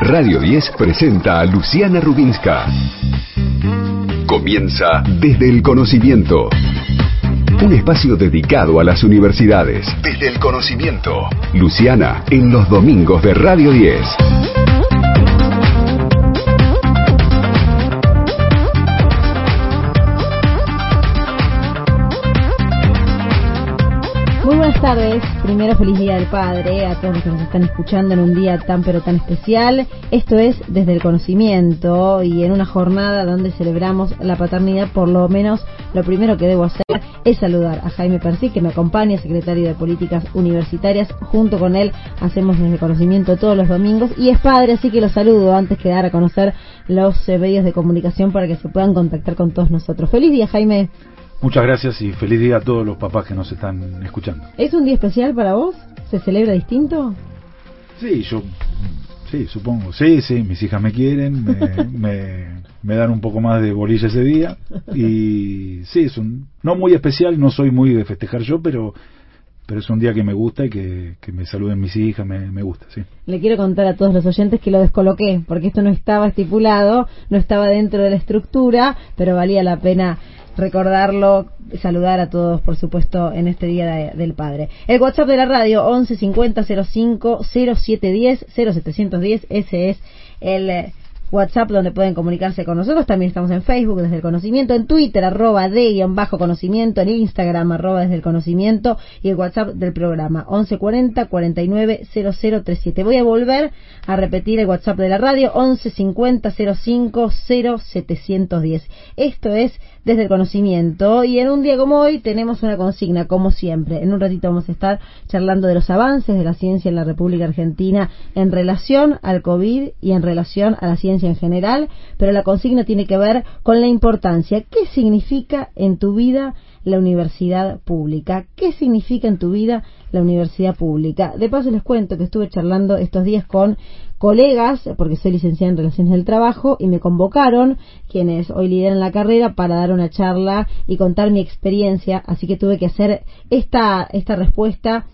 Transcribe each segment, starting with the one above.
Radio 10 presenta a Luciana Rubinska. Comienza desde el conocimiento. Un espacio dedicado a las universidades. Desde el conocimiento. Luciana, en los domingos de Radio 10. Tardes, primero feliz día del padre a todos los que nos están escuchando en un día tan pero tan especial. Esto es desde el conocimiento y en una jornada donde celebramos la paternidad, por lo menos lo primero que debo hacer es saludar a Jaime Persí que me acompaña, secretario de Políticas Universitarias. Junto con él hacemos desde el conocimiento todos los domingos y es padre, así que lo saludo antes que dar a conocer los eh, medios de comunicación para que se puedan contactar con todos nosotros. Feliz día Jaime. Muchas gracias y feliz día a todos los papás que nos están escuchando. ¿Es un día especial para vos? ¿Se celebra distinto? Sí, yo, sí, supongo. Sí, sí, mis hijas me quieren, me, me, me dan un poco más de bolilla ese día. Y sí, es un, no muy especial, no soy muy de festejar yo, pero pero es un día que me gusta y que, que me saluden mis hijas, me, me gusta, sí. Le quiero contar a todos los oyentes que lo descoloqué, porque esto no estaba estipulado, no estaba dentro de la estructura, pero valía la pena recordarlo, saludar a todos, por supuesto, en este Día de- del Padre. El WhatsApp de la radio, 11 50 05 0710 0710, ese es el eh, WhatsApp donde pueden comunicarse con nosotros. También estamos en Facebook desde el conocimiento, en Twitter arroba de bajo conocimiento, en Instagram arroba desde el conocimiento y el WhatsApp del programa 1140 49 0037. Voy a volver a repetir el WhatsApp de la radio 1150 05 0710. Esto es desde el conocimiento y en un día como hoy tenemos una consigna como siempre. En un ratito vamos a estar charlando de los avances de la ciencia en la República Argentina en relación al COVID y en relación a la ciencia en general, pero la consigna tiene que ver con la importancia. ¿Qué significa en tu vida la universidad pública? ¿Qué significa en tu vida la universidad pública? De paso les cuento que estuve charlando estos días con colegas, porque soy licenciada en Relaciones del Trabajo, y me convocaron, quienes hoy lideran la carrera, para dar una charla y contar mi experiencia, así que tuve que hacer esta, esta respuesta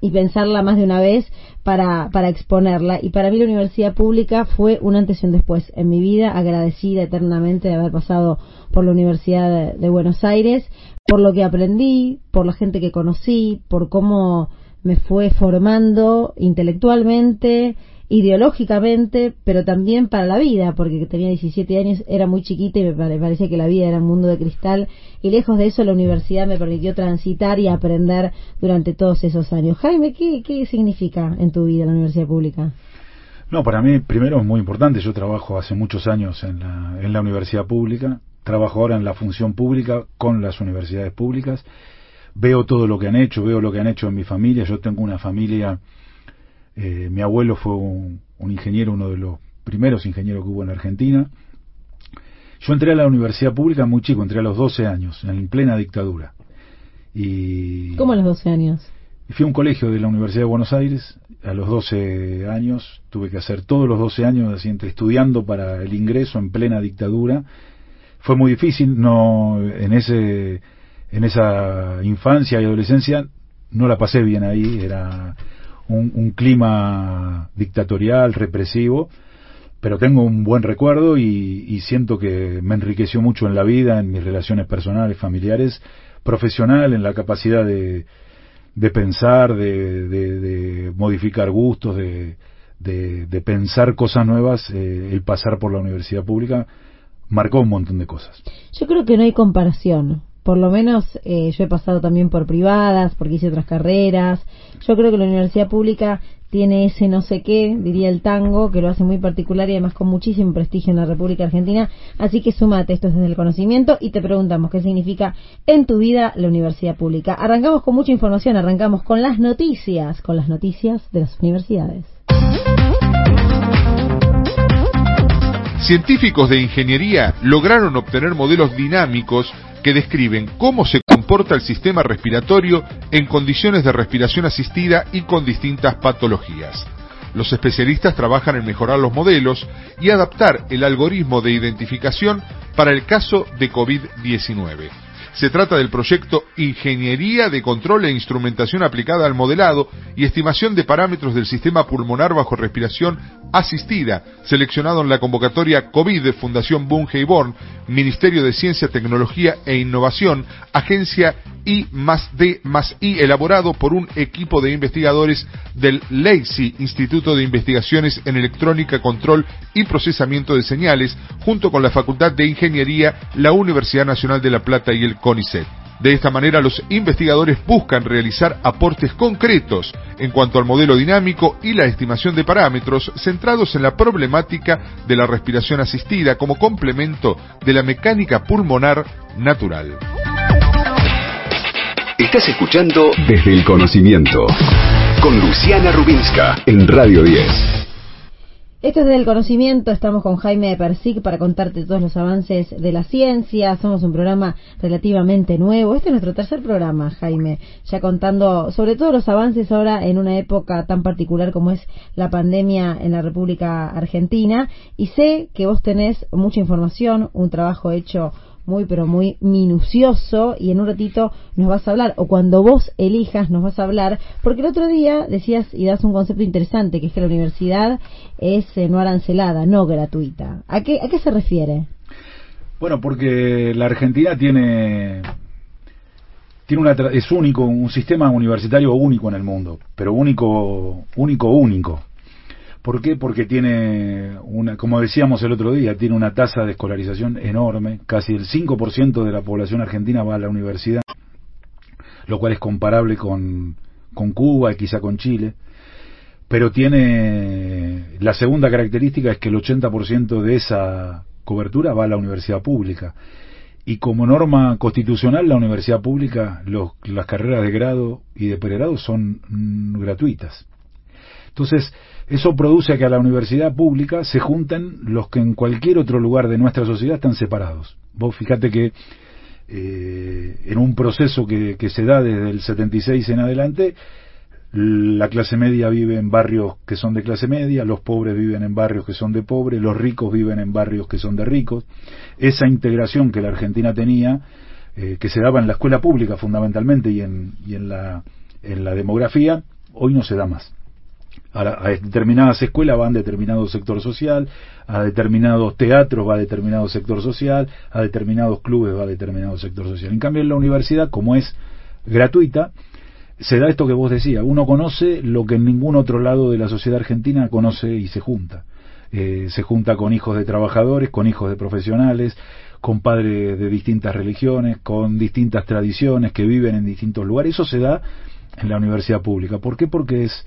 y pensarla más de una vez para, para exponerla. Y para mí la universidad pública fue un antes y un después en mi vida, agradecida eternamente de haber pasado por la Universidad de, de Buenos Aires, por lo que aprendí, por la gente que conocí, por cómo me fue formando intelectualmente, ideológicamente, pero también para la vida, porque tenía 17 años, era muy chiquita y me pare- parecía que la vida era un mundo de cristal, y lejos de eso la universidad me permitió transitar y aprender durante todos esos años. Jaime, ¿qué, qué significa en tu vida la universidad pública? No, para mí primero es muy importante, yo trabajo hace muchos años en la, en la universidad pública, trabajo ahora en la función pública con las universidades públicas, veo todo lo que han hecho, veo lo que han hecho en mi familia, yo tengo una familia, eh, mi abuelo fue un, un ingeniero, uno de los primeros ingenieros que hubo en Argentina, yo entré a la universidad pública muy chico, entré a los 12 años, en plena dictadura. Y ¿Cómo a los 12 años? Fui a un colegio de la Universidad de Buenos Aires a los 12 años, tuve que hacer todos los 12 años así, entre estudiando para el ingreso en plena dictadura. Fue muy difícil, no en ese en esa infancia y adolescencia no la pasé bien ahí, era un, un clima dictatorial, represivo, pero tengo un buen recuerdo y, y siento que me enriqueció mucho en la vida, en mis relaciones personales, familiares, profesional, en la capacidad de, de pensar, de, de- de modificar gustos, de, pensar cosas nuevas, eh, el pasar por la universidad pública marcó un montón de cosas. Yo creo que no hay comparación. Por lo menos eh, yo he pasado también por privadas, porque hice otras carreras. Yo creo que la universidad pública tiene ese no sé qué, diría el tango, que lo hace muy particular y además con muchísimo prestigio en la República Argentina. Así que sumate, esto es desde el conocimiento y te preguntamos qué significa en tu vida la universidad pública. Arrancamos con mucha información, arrancamos con las noticias, con las noticias de las universidades. Científicos de ingeniería lograron obtener modelos dinámicos que describen cómo se comporta el sistema respiratorio en condiciones de respiración asistida y con distintas patologías. Los especialistas trabajan en mejorar los modelos y adaptar el algoritmo de identificación para el caso de COVID-19. Se trata del proyecto Ingeniería de Control e Instrumentación aplicada al modelado y estimación de parámetros del sistema pulmonar bajo respiración asistida, seleccionado en la convocatoria COVID de Fundación Bunge y Born, Ministerio de Ciencia, Tecnología e Innovación, Agencia I más D más I, elaborado por un equipo de investigadores del LACY, Instituto de Investigaciones en Electrónica, Control y Procesamiento de Señales, junto con la Facultad de Ingeniería, la Universidad Nacional de La Plata y el CONICET. De esta manera, los investigadores buscan realizar aportes concretos en cuanto al modelo dinámico y la estimación de parámetros centrados en la problemática de la respiración asistida como complemento de la mecánica pulmonar natural. Estás escuchando Desde el Conocimiento con Luciana Rubinska en Radio 10. Esto es del conocimiento, estamos con Jaime Persic para contarte todos los avances de la ciencia, somos un programa relativamente nuevo, este es nuestro tercer programa, Jaime, ya contando sobre todos los avances ahora en una época tan particular como es la pandemia en la República Argentina. Y sé que vos tenés mucha información, un trabajo hecho muy pero muy minucioso y en un ratito nos vas a hablar o cuando vos elijas nos vas a hablar porque el otro día decías y das un concepto interesante que es que la universidad es eh, no arancelada, no gratuita. ¿A qué, ¿A qué se refiere? Bueno, porque la Argentina tiene tiene una es único, un sistema universitario único en el mundo, pero único único único. ¿Por qué? Porque tiene una, como decíamos el otro día, tiene una tasa de escolarización enorme, casi el 5% de la población argentina va a la universidad, lo cual es comparable con, con Cuba y quizá con Chile, pero tiene la segunda característica es que el 80% de esa cobertura va a la universidad pública. Y como norma constitucional, la universidad pública, los, las carreras de grado y de pregrado son mm, gratuitas. Entonces, eso produce que a la universidad pública se junten los que en cualquier otro lugar de nuestra sociedad están separados. Vos fíjate que eh, en un proceso que, que se da desde el 76 en adelante, la clase media vive en barrios que son de clase media, los pobres viven en barrios que son de pobres, los ricos viven en barrios que son de ricos. Esa integración que la Argentina tenía, eh, que se daba en la escuela pública fundamentalmente y en, y en, la, en la demografía, hoy no se da más a, determinadas escuelas va a determinado sector social, a determinados teatros va a determinado sector social, a determinados clubes va a determinado sector social. En cambio, en la universidad, como es gratuita, se da esto que vos decías, uno conoce lo que en ningún otro lado de la sociedad argentina conoce y se junta. Eh, se junta con hijos de trabajadores, con hijos de profesionales, con padres de distintas religiones, con distintas tradiciones que viven en distintos lugares. Eso se da en la universidad pública. ¿Por qué? Porque es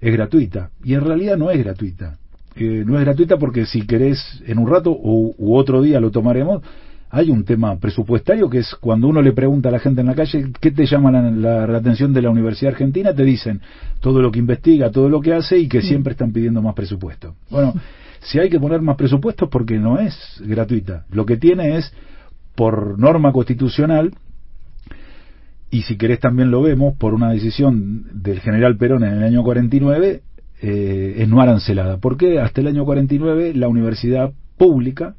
es gratuita. Y en realidad no es gratuita. Eh, no es gratuita porque si querés en un rato o, u otro día lo tomaremos, hay un tema presupuestario que es cuando uno le pregunta a la gente en la calle qué te llama la, atención de la Universidad Argentina, te dicen todo lo que investiga, todo lo que hace y que siempre están pidiendo más presupuesto. Bueno, si hay que poner más presupuestos porque no es gratuita. Lo que tiene es, por norma constitucional, y si querés también lo vemos por una decisión del general Perón en el año 49, eh, es no arancelada. Porque hasta el año 49 la universidad pública,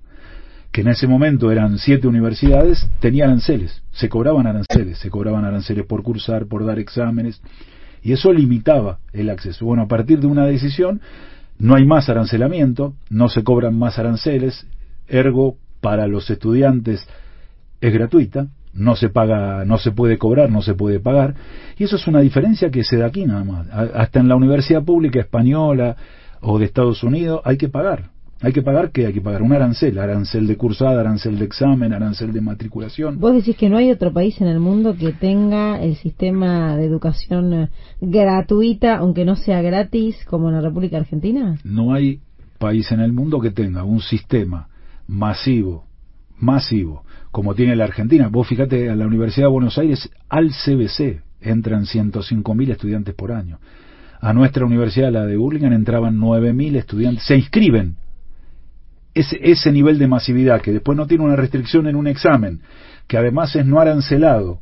que en ese momento eran siete universidades, tenía aranceles, se cobraban aranceles, se cobraban aranceles por cursar, por dar exámenes, y eso limitaba el acceso. Bueno, a partir de una decisión, no hay más arancelamiento, no se cobran más aranceles, ergo para los estudiantes es gratuita, no se paga, no se puede cobrar, no se puede pagar, y eso es una diferencia que se da aquí nada más. Hasta en la universidad pública española o de Estados Unidos hay que pagar. Hay que pagar que hay que pagar un arancel, arancel de cursada, arancel de examen, arancel de matriculación. Vos decís que no hay otro país en el mundo que tenga el sistema de educación eh, gratuita, aunque no sea gratis, como en la República Argentina. No hay país en el mundo que tenga un sistema masivo, masivo como tiene la Argentina. Vos fíjate, a la Universidad de Buenos Aires, al CBC, entran 105.000 estudiantes por año. A nuestra universidad, la de Burlingame, entraban 9.000 estudiantes. Se inscriben. Ese, ese nivel de masividad, que después no tiene una restricción en un examen, que además es no arancelado,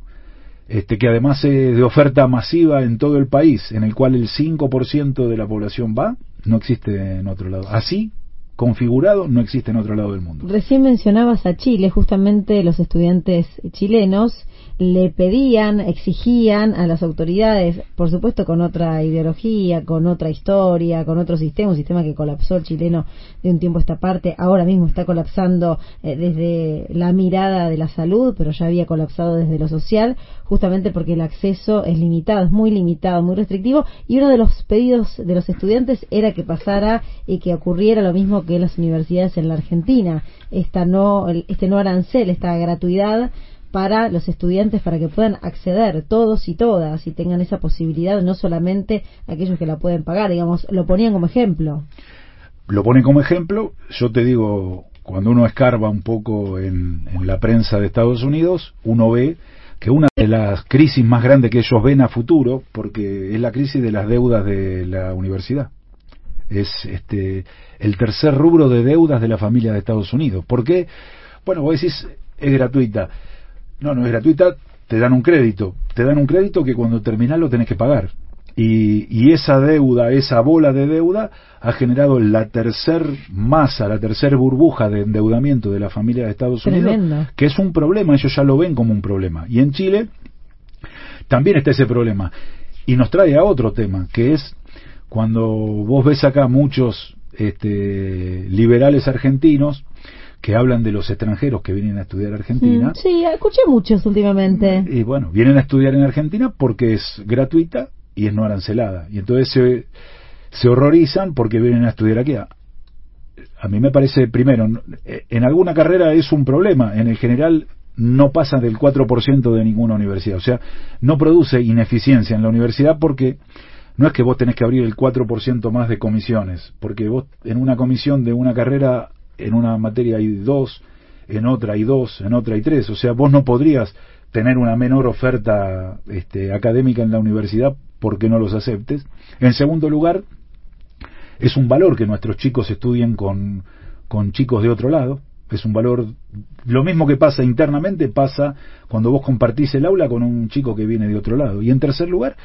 este, que además es de oferta masiva en todo el país, en el cual el 5% de la población va, no existe en otro lado. Así configurado no existe en otro lado del mundo. Recién mencionabas a Chile, justamente los estudiantes chilenos le pedían, exigían a las autoridades, por supuesto con otra ideología, con otra historia, con otro sistema, un sistema que colapsó el chileno de un tiempo a esta parte, ahora mismo está colapsando eh, desde la mirada de la salud, pero ya había colapsado desde lo social, justamente porque el acceso es limitado, es muy limitado, muy restrictivo, y uno de los pedidos de los estudiantes era que pasara y que ocurriera lo mismo que en las universidades en la Argentina, esta no, este no arancel, esta gratuidad para los estudiantes para que puedan acceder todos y todas y tengan esa posibilidad, no solamente aquellos que la pueden pagar, digamos, lo ponían como ejemplo. Lo ponen como ejemplo, yo te digo, cuando uno escarba un poco en, la prensa de Estados Unidos, uno ve que una de las crisis más grandes que ellos ven a futuro, porque es la crisis de las deudas de la universidad. Es este el tercer rubro de deudas de la familia de Estados Unidos. ¿Por qué? Bueno, vos decís, es gratuita. No, no es gratuita, te dan un crédito. Te dan un crédito que cuando terminás lo tenés que pagar. Y, y, esa deuda, esa bola de deuda, ha generado la tercer masa, la tercer burbuja de endeudamiento de la familia de Estados Unidos, que es un problema, ellos ya lo ven como un problema. Y en Chile también está ese problema. Y nos trae a otro tema, que es cuando vos ves acá muchos este, liberales argentinos, que hablan de los extranjeros que vienen a estudiar a Argentina. Mm, sí, escuché muchos últimamente. Y bueno, vienen a estudiar en Argentina porque es gratuita y es no arancelada. Y entonces se, se horrorizan porque vienen a estudiar aquí. A, mí me parece, primero, en alguna carrera es un problema. En el general no pasa del 4% de ninguna universidad. O sea, no produce ineficiencia en la universidad porque no es que vos tenés que abrir el 4% más de comisiones, porque vos en una comisión de una carrera en una materia hay dos, en otra hay dos, en otra hay tres. O sea, vos no podrías tener una menor oferta este, académica en la universidad porque no los aceptes. En segundo lugar, es un valor que nuestros chicos estudien con, con chicos de otro lado. Es un valor, lo mismo que pasa internamente pasa cuando vos compartís el aula con un chico que viene de otro lado. Y en tercer lugar,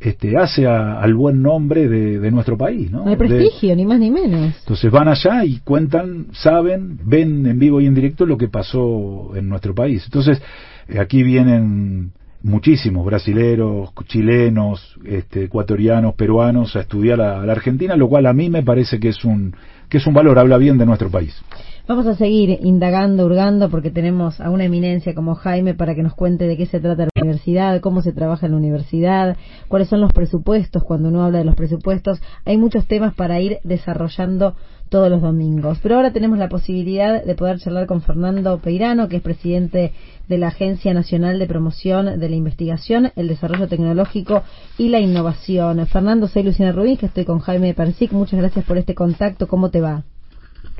este, hace al buen nombre de, nuestro país. ¿no? Hay prestigio, ni más ni menos. Entonces van allá y cuentan, saben, ven en vivo y en directo lo que pasó en nuestro país. Entonces, eh, aquí vienen muchísimos brasileros, chilenos, este, ecuatorianos, peruanos a estudiar a la Argentina, lo cual a mí me parece que es un que es un valor, habla bien de nuestro país. Vamos a seguir indagando, hurgando, porque tenemos a una eminencia como Jaime para que nos cuente de qué se trata la universidad, cómo se trabaja en la universidad, cuáles son los presupuestos, cuando uno habla de los presupuestos. Hay muchos temas para ir desarrollando todos los domingos. Pero ahora tenemos la posibilidad de poder charlar con Fernando Peirano, que es presidente de la Agencia Nacional de Promoción de la Investigación, el Desarrollo Tecnológico y la Innovación. Fernando, soy Luciana Rubín, que estoy con Jaime Persic. Muchas gracias por este contacto. ¿Cómo te va?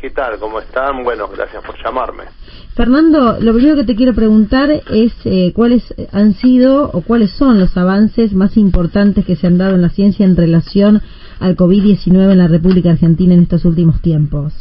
¿Qué tal? ¿Cómo están? Bueno, gracias por llamarme. Fernando, lo primero que te quiero preguntar es eh, cuáles han sido o cuáles son los avances más importantes que se han dado en la ciencia en relación al COVID-19 en la República Argentina en estos últimos tiempos.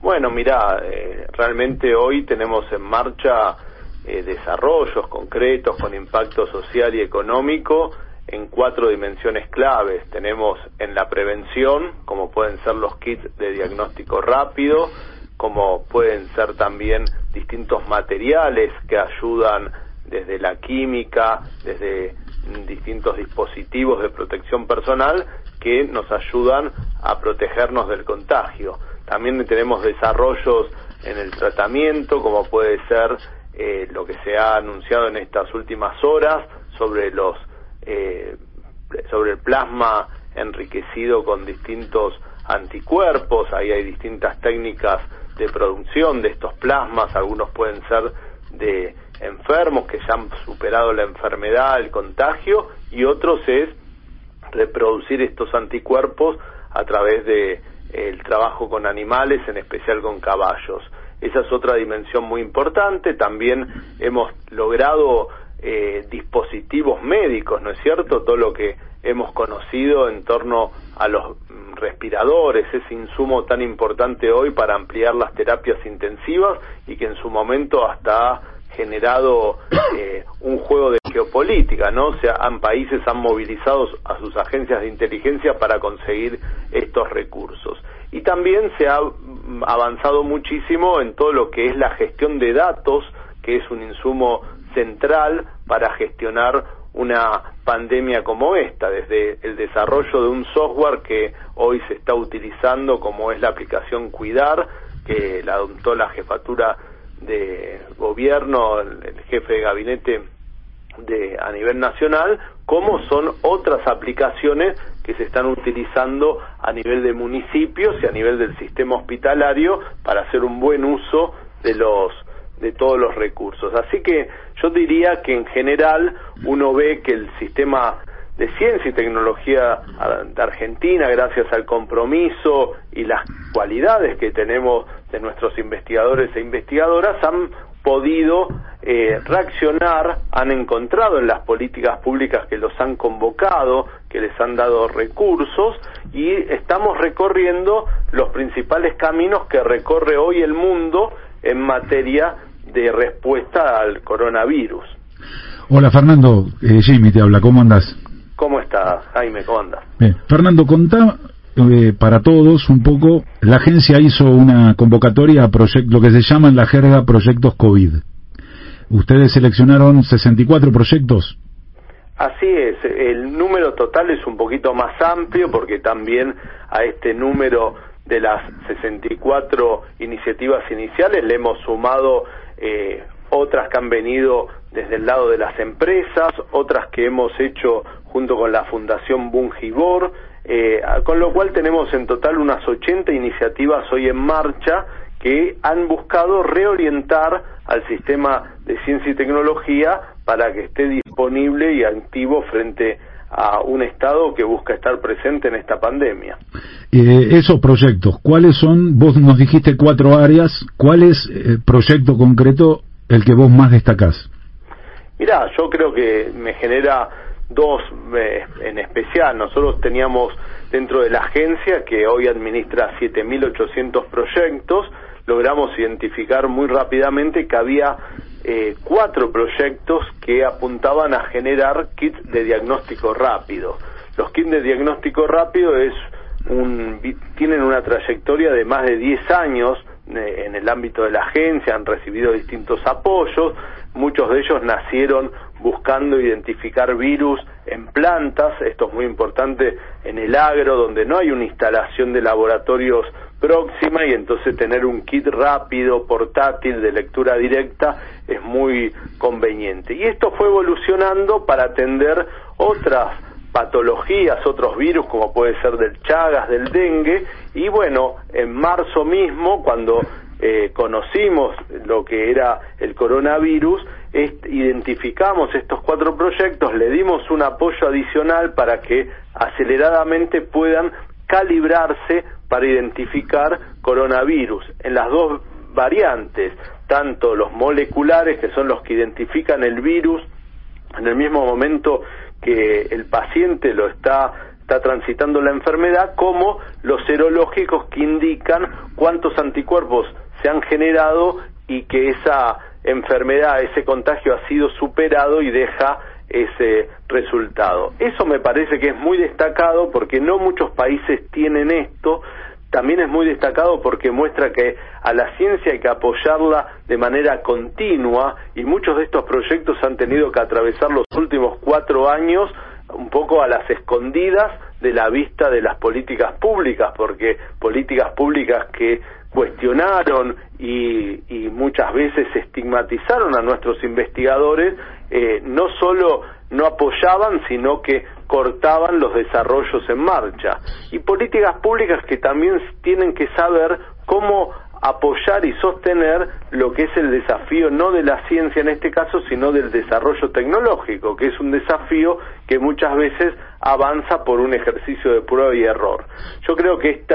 Bueno, mira, eh, realmente hoy tenemos en marcha eh, desarrollos concretos con impacto social y económico en cuatro dimensiones claves. Tenemos en la prevención, como pueden ser los kits de diagnóstico rápido, como pueden ser también distintos materiales que ayudan desde la química, desde distintos dispositivos de protección personal que nos ayudan a protegernos del contagio. También tenemos desarrollos en el tratamiento, como puede ser eh, lo que se ha anunciado en estas últimas horas sobre los eh, sobre el plasma enriquecido con distintos anticuerpos, ahí hay distintas técnicas de producción de estos plasmas, algunos pueden ser de enfermos que ya han superado la enfermedad, el contagio, y otros es reproducir estos anticuerpos a través de el trabajo con animales, en especial con caballos. Esa es otra dimensión muy importante. También hemos logrado eh, dispositivos médicos, ¿no es cierto? Todo lo que hemos conocido en torno a los mm, respiradores, ese insumo tan importante hoy para ampliar las terapias intensivas y que en su momento hasta ha generado eh, un juego de geopolítica, ¿no? O sea, han, países han movilizado a sus agencias de inteligencia para conseguir estos recursos. y también se ha avanzado muchísimo en todo lo que es la gestión de datos, que es un insumo central para gestionar una pandemia como esta, desde el desarrollo de un software que hoy se está utilizando como es la aplicación Cuidar, que la adoptó la jefatura de gobierno, el, jefe de gabinete de a nivel nacional, como son otras aplicaciones que se están utilizando a nivel de municipios y a nivel del sistema hospitalario para hacer un buen uso de los de todos los recursos. Así que yo diría que en general uno ve que el sistema de ciencia y tecnología de Argentina, gracias al compromiso y las cualidades que tenemos de nuestros investigadores e investigadoras, han podido eh, reaccionar, han encontrado en las políticas públicas que los han convocado, que les han dado recursos y estamos recorriendo los principales caminos que recorre hoy el mundo en materia de respuesta al coronavirus. Hola Fernando, eh, Jimmy te habla, ¿cómo andas? ¿Cómo estás, Jaime? ¿Cómo andas? Bien. Fernando, contá eh, para todos un poco, la agencia hizo una convocatoria a lo que se llama en la jerga proyectos COVID. Ustedes seleccionaron 64 proyectos. Así es, el número total es un poquito más amplio porque también a este número de las 64 iniciativas iniciales le hemos sumado eh, otras que han venido desde el lado de las empresas, otras que hemos hecho junto con la Fundación Bungibor, eh, con lo cual tenemos en total unas 80 iniciativas hoy en marcha que han buscado reorientar al sistema de ciencia y tecnología para que esté disponible y activo frente a un Estado que busca estar presente en esta pandemia. Eh, esos proyectos, ¿cuáles son? Vos nos dijiste cuatro áreas, ¿cuál es el eh, proyecto concreto el que vos más destacás? Mirá, yo creo que me genera dos eh, en especial. Nosotros teníamos dentro de la agencia, que hoy administra 7.800 proyectos, logramos identificar muy rápidamente que había eh, cuatro proyectos que apuntaban a generar kits de diagnóstico rápido. Los kits de diagnóstico rápido es un, tienen una trayectoria de más de 10 años eh, en el ámbito de la agencia, han recibido distintos apoyos, muchos de ellos nacieron buscando identificar virus en plantas, esto es muy importante en el agro, donde no hay una instalación de laboratorios próxima y entonces tener un kit rápido, portátil, de lectura directa es muy conveniente. Y esto fue evolucionando para atender otras patologías, otros virus como puede ser del Chagas, del dengue, y bueno, en marzo mismo, cuando eh, conocimos lo que era el coronavirus, identificamos estos cuatro proyectos, le dimos un apoyo adicional para que aceleradamente puedan calibrarse para identificar coronavirus. En las dos variantes, tanto los moleculares, que son los que identifican el virus en el mismo momento que el paciente lo está, está transitando la enfermedad, como los serológicos que indican cuántos anticuerpos se han generado y que esa enfermedad, ese contagio ha sido superado y deja ese resultado. Eso me parece que es muy destacado porque no muchos países tienen esto. También es muy destacado porque muestra que a la ciencia hay que apoyarla de manera continua y muchos de estos proyectos han tenido que atravesar los últimos cuatro años un poco a las escondidas de la vista de las políticas públicas, porque políticas públicas que cuestionaron y, y muchas veces estigmatizaron a nuestros investigadores, eh, no solo no apoyaban, sino que cortaban los desarrollos en marcha. Y políticas públicas que también tienen que saber cómo apoyar y sostener lo que es el desafío no de la ciencia en este caso, sino del desarrollo tecnológico, que es un desafío que muchas veces avanza por un ejercicio de prueba y error. Yo creo que este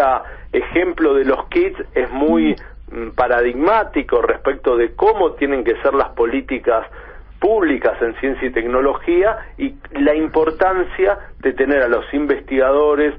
ejemplo de los kits es muy mm, paradigmático respecto de cómo tienen que ser las políticas públicas en ciencia y tecnología y la importancia de tener a los investigadores,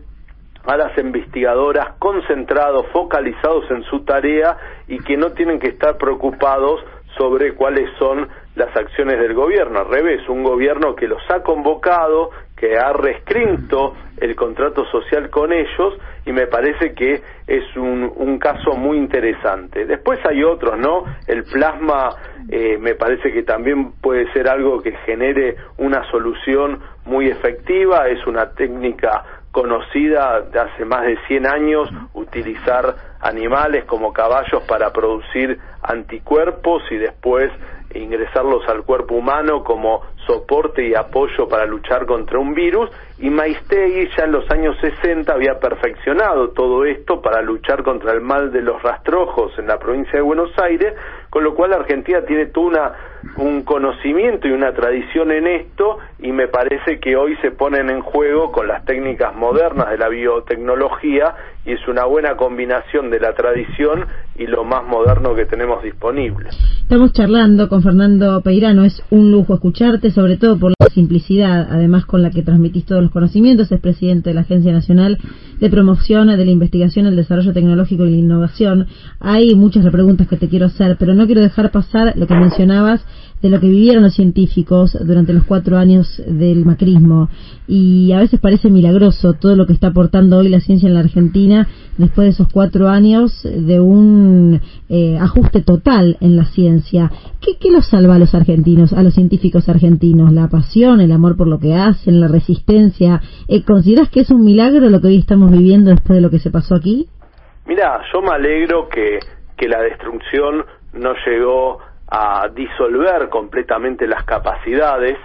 a las investigadoras concentrados, focalizados en su tarea y que no tienen que estar preocupados sobre cuáles son las acciones del gobierno. Al revés, un gobierno que los ha convocado, que ha rescrito el contrato social con ellos y me parece que es un, un caso muy interesante. Después hay otros, ¿no? El plasma eh, me parece que también puede ser algo que genere una solución muy efectiva, es una técnica conocida de hace más de 100 años utilizar animales como caballos para producir anticuerpos y después ingresarlos al cuerpo humano como soporte y apoyo para luchar contra un virus y Maistegui ya en los años 60 había perfeccionado todo esto para luchar contra el mal de los rastrojos en la provincia de Buenos Aires, con lo cual Argentina tiene todo una, un conocimiento y una tradición en esto y me parece que hoy se ponen en juego con las técnicas modernas de la biotecnología y es una buena combinación de la tradición y lo más moderno que tenemos disponible. Estamos charlando con Fernando Peirano, es un lujo escucharte, sobre todo por la simplicidad, además con la que transmitís todos los conocimientos, es presidente de la Agencia Nacional de Promoción de la Investigación, el Desarrollo Tecnológico y la Innovación. Hay muchas preguntas que te quiero hacer, pero no quiero dejar pasar lo que mencionabas de lo que vivieron los científicos durante los cuatro años del macrismo. Y a veces parece milagroso todo lo que está aportando hoy la ciencia en la Argentina después de esos cuatro años de un eh, ajuste total en la ciencia. ¿Qué, ¿Qué los salva a los argentinos, a los científicos argentinos? ¿La pasión, el amor por lo que hacen, la resistencia? Eh, ¿Consideras que es un milagro lo que hoy estamos viviendo después de lo que se pasó aquí? Mira, yo me alegro que, que la destrucción no llegó a disolver completamente las capacidades,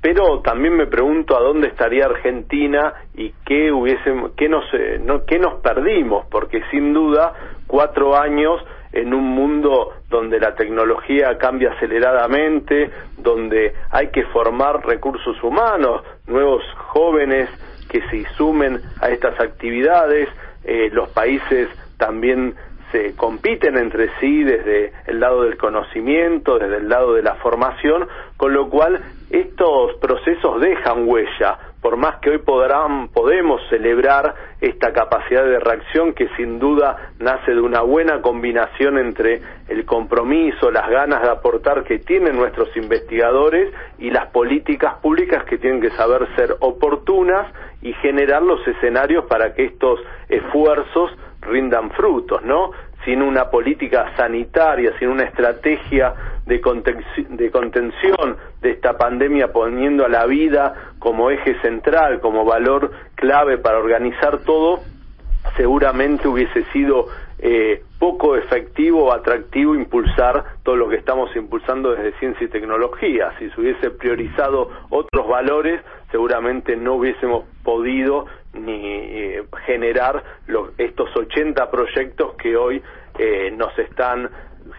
pero también me pregunto a dónde estaría Argentina y qué hubiésemos, qué nos, eh, no, qué nos perdimos, porque sin duda cuatro años en un mundo donde la tecnología cambia aceleradamente, donde hay que formar recursos humanos, nuevos jóvenes que se sumen a estas actividades, eh, los países también se compiten entre sí desde el lado del conocimiento, desde el lado de la formación, con lo cual estos procesos dejan huella, por más que hoy podrán, podemos celebrar esta capacidad de reacción que sin duda nace de una buena combinación entre el compromiso, las ganas de aportar que tienen nuestros investigadores y las políticas públicas que tienen que saber ser oportunas y generar los escenarios para que estos esfuerzos rindan frutos, ¿no? Sin una política sanitaria, sin una estrategia de, contención de esta pandemia poniendo a la vida como eje central, como valor clave para organizar todo, seguramente hubiese sido eh, poco efectivo o atractivo impulsar todo lo que estamos impulsando desde ciencia y tecnología. Si se hubiese priorizado otros valores, seguramente no hubiésemos podido ni eh, generar estos 80 proyectos que hoy eh, nos están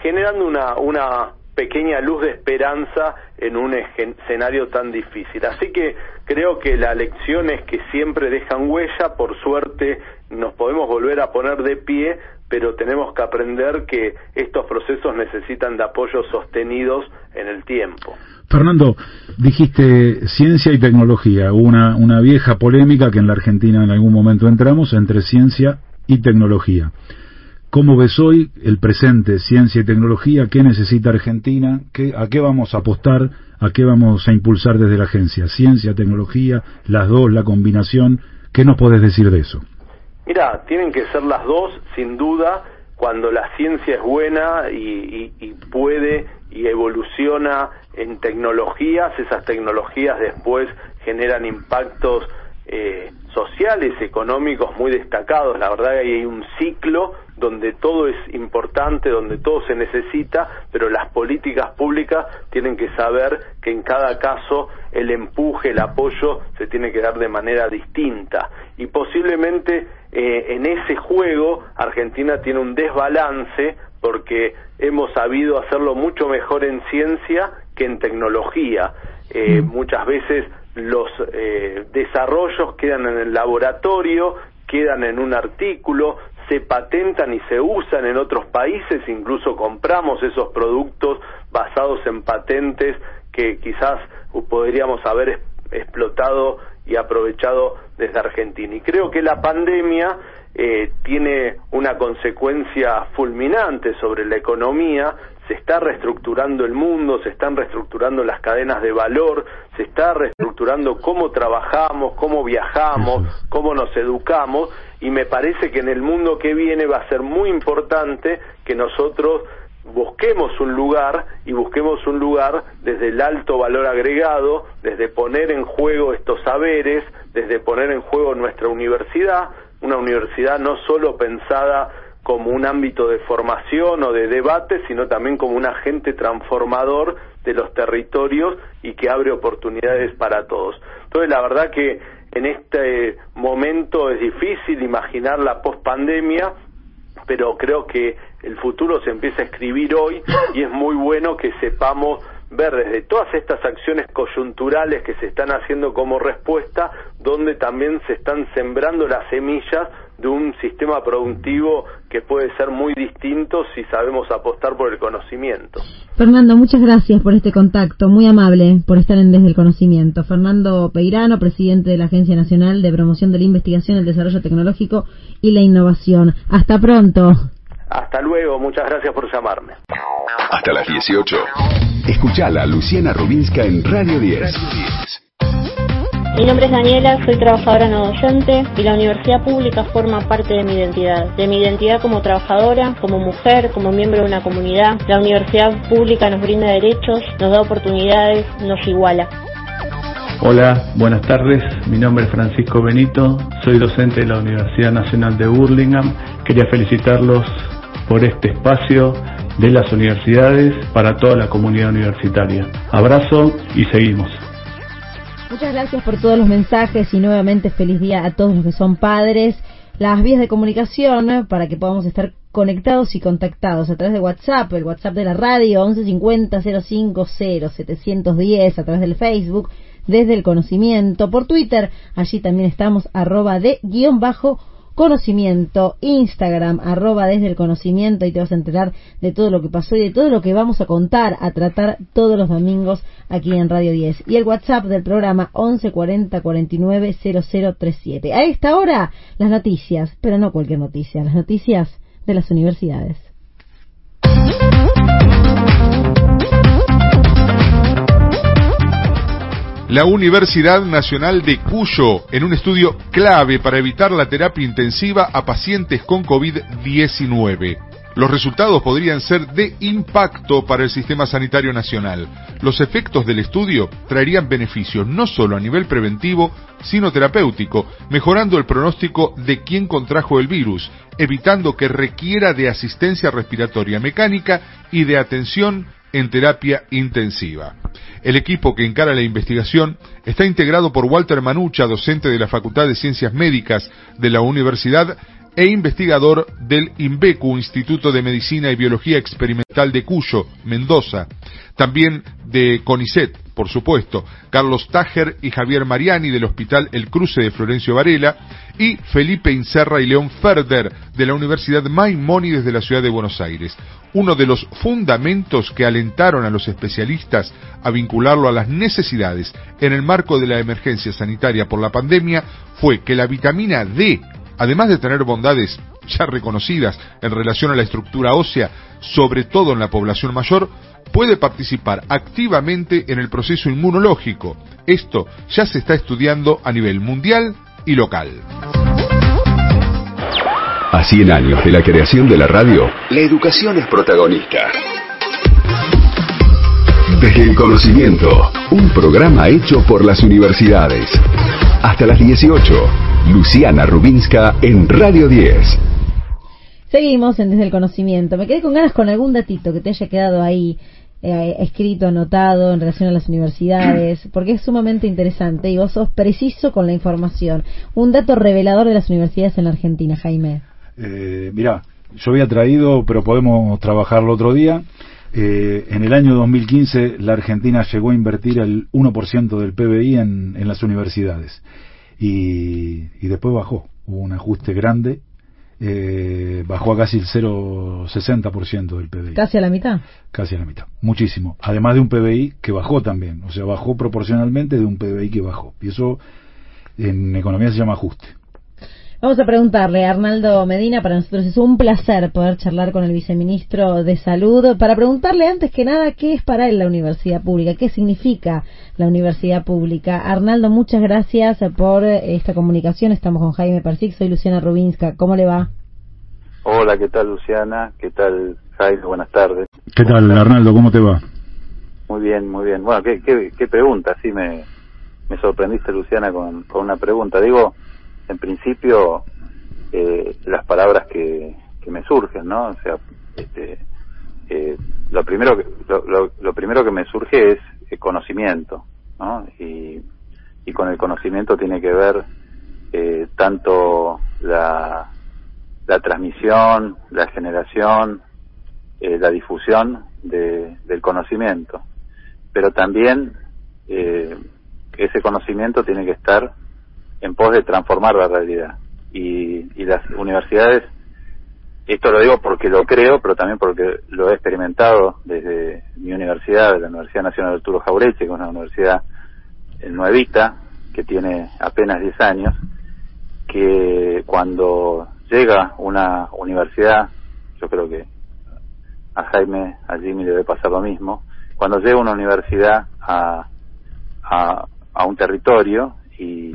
generando una, una pequeña luz de esperanza en un escenario tan difícil. Así que creo que la lección es que siempre dejan huella, por suerte nos podemos volver a poner de pie, pero tenemos que aprender que estos procesos necesitan de apoyos sostenidos en el tiempo. Fernando, dijiste ciencia y tecnología, una, una vieja polémica que en la Argentina en algún momento entramos entre ciencia y tecnología. ¿Cómo ves hoy el presente, ciencia y tecnología? ¿Qué necesita Argentina? ¿Qué, ¿A qué vamos a apostar? ¿A qué vamos a impulsar desde la agencia? Ciencia, tecnología, las dos, la combinación. ¿Qué nos podés decir de eso? Mira, tienen que ser las dos, sin duda, cuando la ciencia es buena y, y, puede y evoluciona en tecnologías, esas tecnologías después generan impactos eh, sociales, económicos muy destacados. La verdad que hay un ciclo donde todo es importante, donde todo se necesita, pero las políticas públicas tienen que saber que en cada caso el empuje, el apoyo se tiene que dar de manera distinta. Y posiblemente eh, en ese juego Argentina tiene un desbalance porque hemos sabido hacerlo mucho mejor en ciencia que en tecnología. Eh, mm. muchas veces los eh, desarrollos quedan en el laboratorio, quedan en un artículo, se patentan y se usan en otros países, incluso compramos esos productos basados en patentes que quizás podríamos haber explotado y aprovechado desde Argentina. Y creo que la pandemia eh, tiene una consecuencia fulminante sobre la economía, se está reestructurando el mundo, se están reestructurando las cadenas de valor, se está reestructurando cómo trabajamos, cómo viajamos, cómo nos educamos. Y me parece que en el mundo que viene va a ser muy importante que nosotros busquemos un lugar y busquemos un lugar desde el alto valor agregado, desde poner en juego estos saberes, desde poner en juego nuestra universidad, una universidad no solo pensada como un ámbito de formación o de debate, sino también como un agente transformador de los territorios y que abre oportunidades para todos. Entonces, la verdad que en este momento es difícil imaginar la pospandemia, pero creo que el futuro se empieza a escribir hoy y es muy bueno que sepamos ver desde todas estas acciones coyunturales que se están haciendo como respuesta, donde también se están sembrando las semillas de un sistema productivo que puede ser muy distinto si sabemos apostar por el conocimiento. Fernando, muchas gracias por este contacto, muy amable por estar en Desde el Conocimiento. Fernando Peirano, presidente de la Agencia Nacional de Promoción de la Investigación, el Desarrollo Tecnológico y la Innovación. Hasta pronto. Hasta luego, muchas gracias por llamarme. Hasta las 18. Escuchala Luciana Rubinska en Radio 10. Mi nombre es Daniela, soy trabajadora no docente y la universidad pública forma parte de mi identidad, de mi identidad como trabajadora, como mujer, como miembro de una comunidad. La universidad pública nos brinda derechos, nos da oportunidades, nos iguala. Hola, buenas tardes. Mi nombre es Francisco Benito, soy docente de la Universidad Nacional de Burlingame. Quería felicitarlos por este espacio de las universidades para toda la comunidad universitaria. Abrazo y seguimos. Muchas gracias por todos los mensajes y nuevamente feliz día a todos los que son padres. Las vías de comunicación para que podamos estar conectados y contactados a través de WhatsApp, el WhatsApp de la radio 1150 050 710, a través del Facebook, desde el conocimiento, por Twitter, allí también estamos arroba de guion bajo conocimiento, Instagram, arroba desde el conocimiento y te vas a enterar de todo lo que pasó y de todo lo que vamos a contar, a tratar todos los domingos aquí en Radio 10. Y el WhatsApp del programa 1140 49 0037. A esta hora, las noticias, pero no cualquier noticia, las noticias de las universidades. La Universidad Nacional de Cuyo en un estudio clave para evitar la terapia intensiva a pacientes con COVID-19. Los resultados podrían ser de impacto para el sistema sanitario nacional. Los efectos del estudio traerían beneficios no solo a nivel preventivo, sino terapéutico, mejorando el pronóstico de quien contrajo el virus, evitando que requiera de asistencia respiratoria mecánica y de atención en terapia intensiva. El equipo que encara la investigación está integrado por Walter Manucha, docente de la Facultad de Ciencias Médicas de la Universidad e investigador del INVECU, Instituto de Medicina y Biología Experimental de Cuyo, Mendoza. También de CONICET, por supuesto, Carlos Tajer y Javier Mariani del Hospital El Cruce de Florencio Varela y Felipe Incerra y León Ferder de la Universidad Maimónides de la Ciudad de Buenos Aires. Uno de los fundamentos que alentaron a los especialistas a vincularlo a las necesidades en el marco de la emergencia sanitaria por la pandemia fue que la vitamina D además de tener bondades ya reconocidas en relación a la estructura ósea, sobre todo en la población mayor, puede participar activamente en el proceso inmunológico. Esto ya se está estudiando a nivel mundial y local. A 100 años de la creación de la radio, la educación es protagonista. Desde el conocimiento, un programa hecho por las universidades. Hasta las 18, Luciana Rubinska en Radio 10. Seguimos en Desde el Conocimiento. Me quedé con ganas con algún datito que te haya quedado ahí eh, escrito, anotado en relación a las universidades, porque es sumamente interesante y vos sos preciso con la información. Un dato revelador de las universidades en la Argentina, Jaime. Eh, mirá, yo había traído, pero podemos trabajarlo otro día. Eh, en el año 2015 la Argentina llegó a invertir el 1% del PBI en, en las universidades y, y, después bajó. Hubo un ajuste grande, eh, bajó a casi el 0,60% del PBI. ¿Casi a la mitad? Casi a la mitad, muchísimo. Además de un PBI que bajó también, o sea, bajó proporcionalmente de un PBI que bajó. Y eso en economía se llama ajuste. Vamos a preguntarle a Arnaldo Medina, para nosotros es un placer poder charlar con el viceministro de Salud, para preguntarle antes que nada qué es para él la universidad pública, qué significa la universidad pública. Arnaldo, muchas gracias por esta comunicación. Estamos con Jaime Persic, soy Luciana Rubinska. ¿Cómo le va? Hola, ¿qué tal Luciana? ¿Qué tal Jaime? Buenas tardes. ¿Qué tal Arnaldo? ¿Cómo te va? Muy bien, muy bien. Bueno, qué, qué, pregunta, sí me, me sorprendiste Luciana con, con una pregunta. Digo, en principio eh, las palabras que, que me surgen, ¿no? O sea, este, eh, lo primero que lo, lo, primero que me surge es el conocimiento, ¿no? Y, y con el conocimiento tiene que ver eh, tanto la, la transmisión, la generación, eh, la difusión de, del conocimiento, pero también eh, ese conocimiento tiene que estar en pos de transformar la realidad. Y, y las universidades, esto lo digo porque lo creo, pero también porque lo he experimentado desde mi universidad, la Universidad Nacional Arturo Jaureche, que es una universidad nuevita, que tiene apenas 10 años, que cuando llega una universidad, yo creo que a Jaime, a Jimmy le debe pasar lo mismo, cuando llega una universidad a, a, a un territorio y,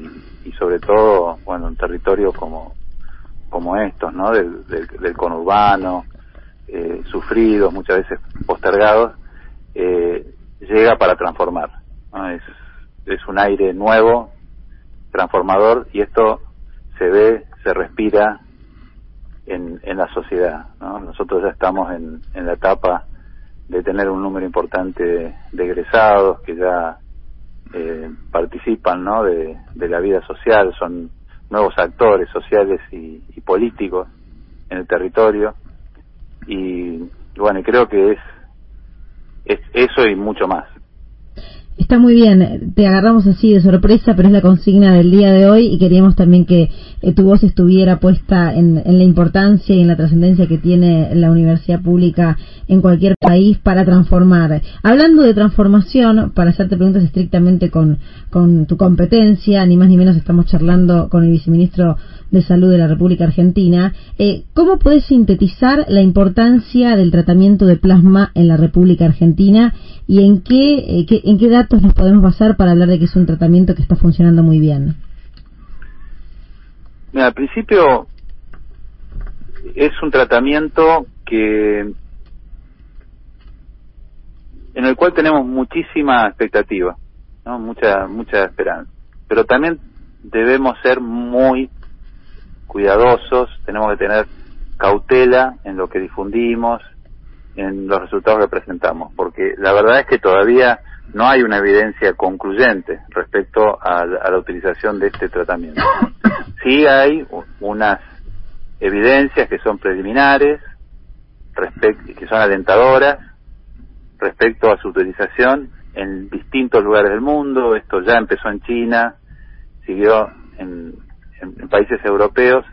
y sobre todo, bueno, un territorio como, como estos, ¿no? Del, del, conurbano, eh, sufridos, muchas veces postergados, eh, llega para transformar. Es, es un aire nuevo, transformador, y esto se ve, se respira en, en la sociedad. ¿no? Nosotros ya estamos en, en la etapa de tener un número importante de egresados que ya eh, participan ¿no? de, la vida social, son nuevos actores sociales y, políticos en el territorio y, bueno, y creo que es, es eso y mucho más. Está muy bien, te agarramos así de sorpresa, pero es la consigna del día de hoy y queríamos también que eh, tu voz estuviera puesta en, la importancia y en la trascendencia que tiene la universidad pública en cualquier país para transformar. Hablando de transformación, para hacerte preguntas estrictamente con, tu competencia, ni más ni menos estamos charlando con el viceministro de Salud de la República Argentina, eh, ¿cómo puedes sintetizar la importancia del tratamiento de plasma en la República Argentina y en qué, eh, en qué datos nos podemos basar para hablar de que es un tratamiento que está funcionando muy bien? Mira, al principio es un tratamiento que en el cual tenemos muchísima expectativa, ¿no? mucha mucha esperanza, pero también debemos ser muy cuidadosos, tenemos que tener cautela en lo que difundimos, en los resultados que presentamos, porque la verdad es que todavía no hay una evidencia concluyente respecto a, la utilización de este tratamiento. Sí hay unas evidencias que son preliminares, que son alentadoras respecto a su utilización en distintos lugares del mundo. Esto ya empezó en China, siguió en, países europeos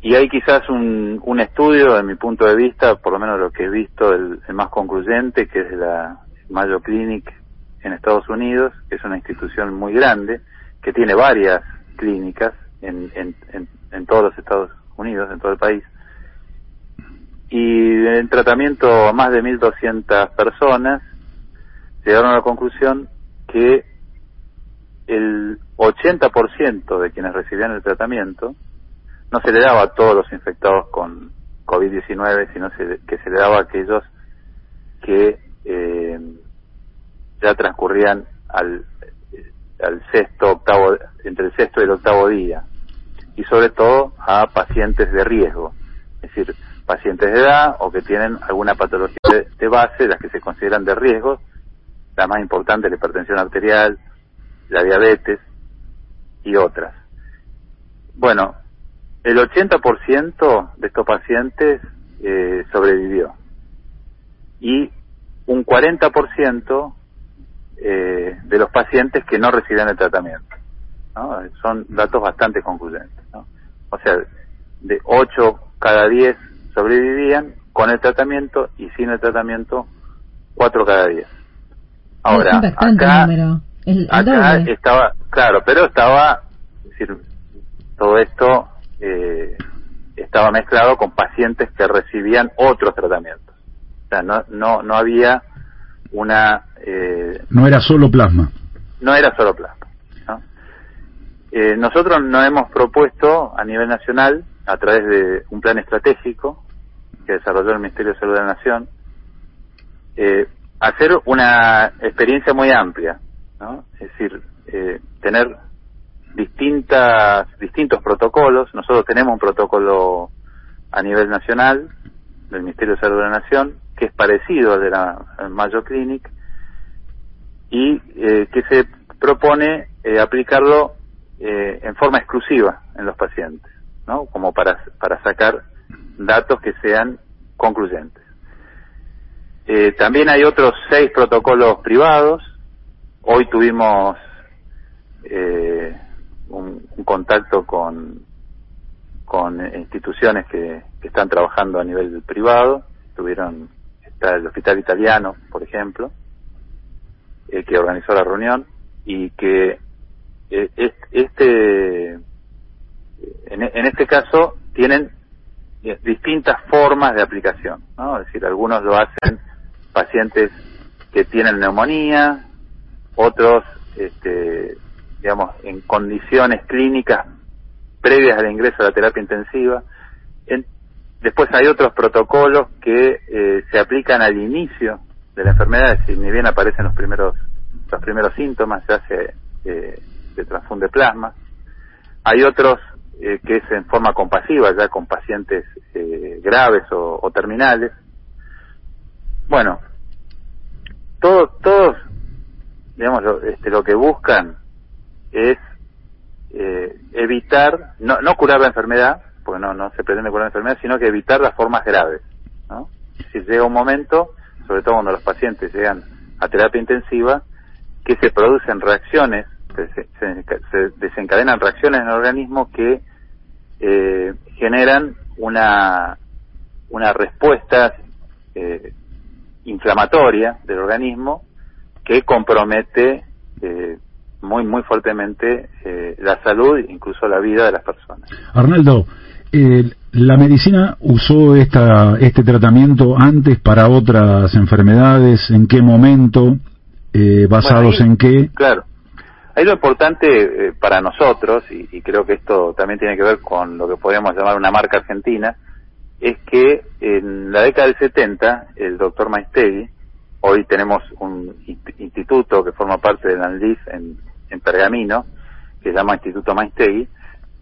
y hay quizás un, un estudio, de mi punto de vista, por lo menos lo que he visto, el, más concluyente, que es la Mayo Clinic en Estados Unidos, que es una institución muy grande, que tiene varias clínicas en, en, en, todos los Estados Unidos, en todo el país. Y en tratamiento a más de 1.200 personas, llegaron a la conclusión que el 80% de quienes recibían el tratamiento no se le daba a todos los infectados con COVID-19, sino que se le daba a aquellos que eh, ya transcurrían al, al sexto, octavo, entre el sexto y el octavo día, y sobre todo a pacientes de riesgo, es decir, pacientes de edad o que tienen alguna patología de, base, las que se consideran de riesgo, la más importante, la hipertensión arterial, la diabetes y otras. Bueno, el 80% de estos pacientes eh, sobrevivió y un 40% eh, de los pacientes que no recibían el tratamiento. Son datos bastante concluyentes. O sea, de 8 cada 10 sobrevivían con el tratamiento y sin el tratamiento 4 cada 10. Ahora, es acá, número. Acá estaba, claro, pero estaba, es decir, todo esto eh, estaba mezclado con pacientes que recibían otros tratamientos. O sea, no, no, no había una... Eh, no era solo plasma. No era solo plasma. Eh, nosotros nos hemos propuesto a nivel nacional, a través de un plan estratégico que desarrolló el Ministerio de Salud de la Nación, eh, hacer una experiencia muy amplia, ¿no? es decir, eh, tener distintas distintos protocolos. Nosotros tenemos un protocolo a nivel nacional del Ministerio de Salud de la Nación que es parecido al de la Mayo Clinic y eh, que se propone eh, aplicarlo eh, en forma exclusiva en los pacientes, ¿no? Como para, para sacar datos que sean concluyentes. Eh, también hay otros seis protocolos privados. Hoy tuvimos eh, un, contacto con, con instituciones que, que, están trabajando a nivel privado. Tuvieron está el Hospital Italiano, por ejemplo, eh, que organizó la reunión y que eh, este en, en este caso tienen distintas formas de aplicación, ¿no? Es decir, algunos lo hacen pacientes que tienen neumonía, otros, este, digamos, en condiciones clínicas previas al ingreso a la terapia intensiva. después hay otros protocolos que eh, se aplican al inicio de la enfermedad, decir, ni bien aparecen los primeros los primeros síntomas, se hace eh, se transfunde plasma. Hay otros eh, que es en forma compasiva, ya con pacientes eh, graves o, terminales. Bueno, todos, todos, digamos, lo, este, lo que buscan es eh, evitar, no, no curar la enfermedad, porque no, no se pretende curar la enfermedad, sino que evitar las formas graves. ¿no? Si llega un momento, sobre todo cuando los pacientes llegan a terapia intensiva, que se producen reacciones, se, se desencadenan reacciones en el organismo que eh, generan una, una respuesta eh, inflamatoria del organismo que compromete eh, muy muy fuertemente eh, la salud incluso la vida de las personas. Arnaldo, eh, la medicina usó esta, este tratamiento antes para otras enfermedades, ¿en qué momento? Eh, ¿Basados en qué? Claro, Ahí lo importante eh, para nosotros, y, creo que esto también tiene que ver con lo que podríamos llamar una marca argentina, es que en la década del 70, el doctor Maistegui, hoy tenemos un instituto que forma parte del ANLIS en, en Pergamino, que se llama Instituto Maistegui.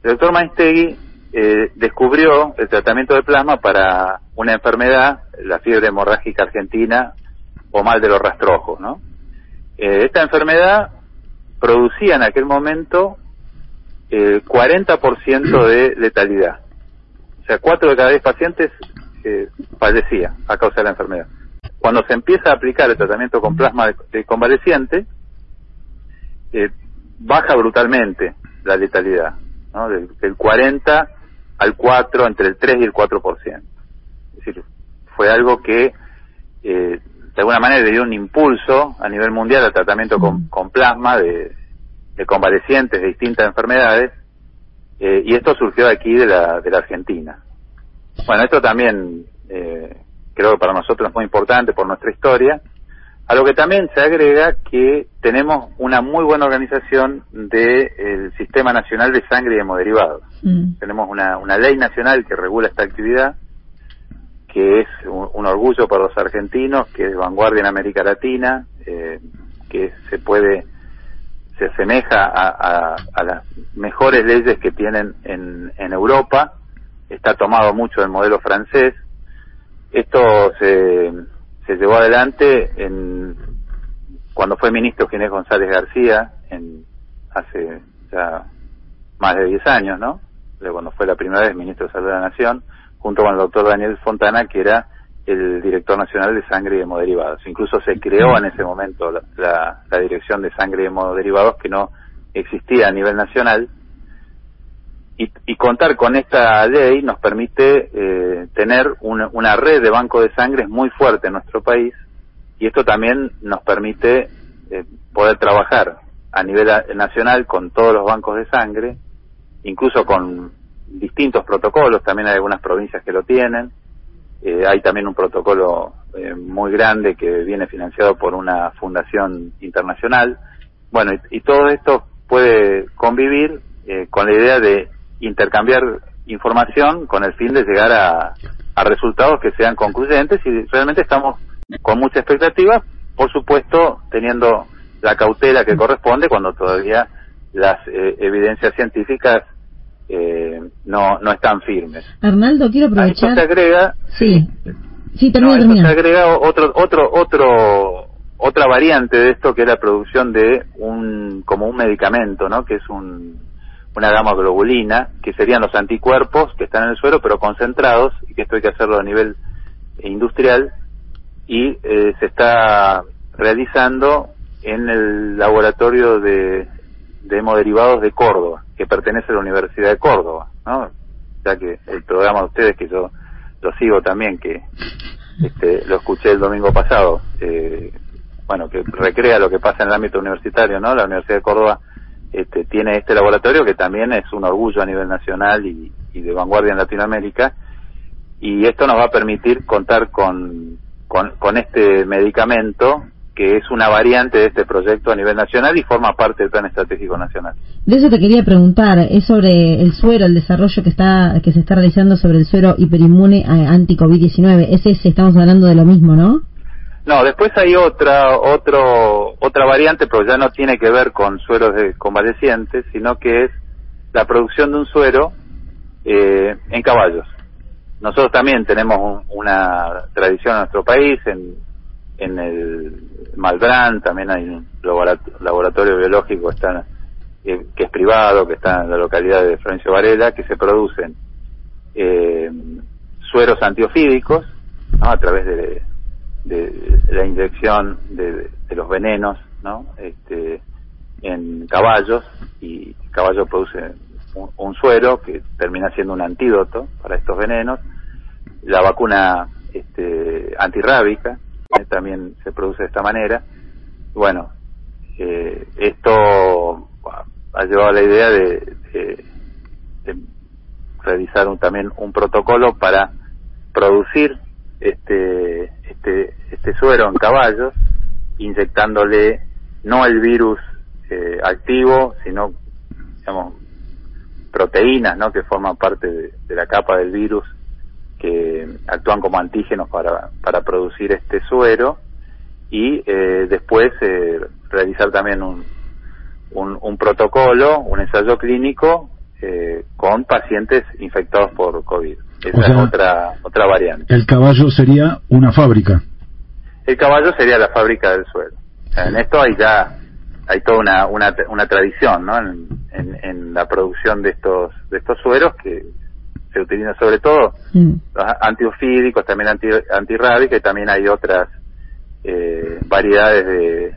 El doctor Maistegui eh, descubrió el tratamiento de plasma para una enfermedad, la fiebre hemorrágica argentina o mal de los rastrojos, ¿no? Eh, esta enfermedad producía en aquel momento el 40% de letalidad. O sea, 4 de cada 10 pacientes eh, fallecía a causa de la enfermedad. Cuando se empieza a aplicar el tratamiento con plasma de, convaleciente, eh, baja brutalmente la letalidad, ¿no? del, 40 al 4, entre el 3 y el 4%. Es decir, fue algo que eh, de alguna manera le dio un impulso a nivel mundial al tratamiento con, con plasma de, de, convalecientes de distintas enfermedades eh, y esto surgió aquí de la, de la Argentina. Bueno, esto también eh, creo que para nosotros es muy importante por nuestra historia, a lo que también se agrega que tenemos una muy buena organización del Sistema Nacional de Sangre y Hemoderivados. Mm. Tenemos una, una ley nacional que regula esta actividad que es un, orgullo para los argentinos, que es vanguardia en América Latina, eh, que se puede, se asemeja a, las mejores leyes que tienen en, en Europa, está tomado mucho del modelo francés. Esto se, se llevó adelante en, cuando fue ministro Ginés González García, en, hace ya más de 10 años, ¿no? Cuando fue la primera vez ministro de Salud de la Nación junto con el doctor Daniel Fontana, que era el director nacional de sangre y hemoderivados. Incluso se creó en ese momento la, dirección de sangre y hemoderivados que no existía a nivel nacional. Y, contar con esta ley nos permite eh, tener una, red de banco de sangre muy fuerte en nuestro país y esto también nos permite eh, poder trabajar a nivel nacional con todos los bancos de sangre, incluso con distintos protocolos, también hay algunas provincias que lo tienen, eh, hay también un protocolo eh, muy grande que viene financiado por una fundación internacional. Bueno, y, todo esto puede convivir eh, con la idea de intercambiar información con el fin de llegar a, a resultados que sean concluyentes y realmente estamos con mucha expectativa, por supuesto teniendo la cautela que corresponde cuando todavía las evidencias científicas eh, no, no están firmes. Arnaldo, quiero aprovechar. A esto se agrega. Sí, sí, termina, se agrega otro, otro, otro, otra variante de esto que es la producción de un, como un medicamento, ¿no? Que es un, una gama globulina, que serían los anticuerpos que están en el suelo, pero concentrados, y que esto hay que hacerlo a nivel industrial, y eh, se está realizando en el laboratorio de, de hemoderivados de Córdoba que pertenece a la Universidad de Córdoba, ¿no? Ya que el programa de ustedes, que yo lo sigo también, que este, lo escuché el domingo pasado, eh, bueno, que recrea lo que pasa en el ámbito universitario, ¿no? La Universidad de Córdoba este, tiene este laboratorio que también es un orgullo a nivel nacional y, de vanguardia en Latinoamérica, y esto nos va a permitir contar con, con, este medicamento que es una variante de este proyecto a nivel nacional y forma parte del Plan Estratégico Nacional. De eso te quería preguntar, es sobre el suero, el desarrollo que está que se está realizando sobre el suero hiperinmune anti-COVID-19. Es ese, estamos hablando de lo mismo, ¿no? No, después hay otra otro otra variante, pero ya no tiene que ver con sueros de convalecientes, sino que es la producción de un suero eh, en caballos. Nosotros también tenemos una tradición en nuestro país, en, en el Malbrán, también hay un laboratorio biológico está, eh, que es privado, que está en la localidad de Florencio Varela, que se producen eh, sueros antiofídicos a través de, la inyección de, los venenos ¿no? este, en caballos y el caballo produce un, suero que termina siendo un antídoto para estos venenos. La vacuna este, antirrábica también se produce de esta manera. Bueno, eh, esto ha llevado a la idea de, realizar un, también un protocolo para producir este, este, este suero en caballos, inyectándole no el virus eh, activo, sino, digamos, proteínas, ¿no? Que forman parte de la capa del virus que actúan como antígenos para, para producir este suero y eh, después eh, realizar también un, un, protocolo, un ensayo clínico eh, con pacientes infectados por COVID. Esa es otra, otra variante. El caballo sería una fábrica. El caballo sería la fábrica del suero. en esto hay ya hay toda una, una, una tradición ¿no? en, en, en la producción de estos de estos sueros que se utiliza sobre todo mm. los antiofídicos, también anti, antirrábicos y también hay otras eh, variedades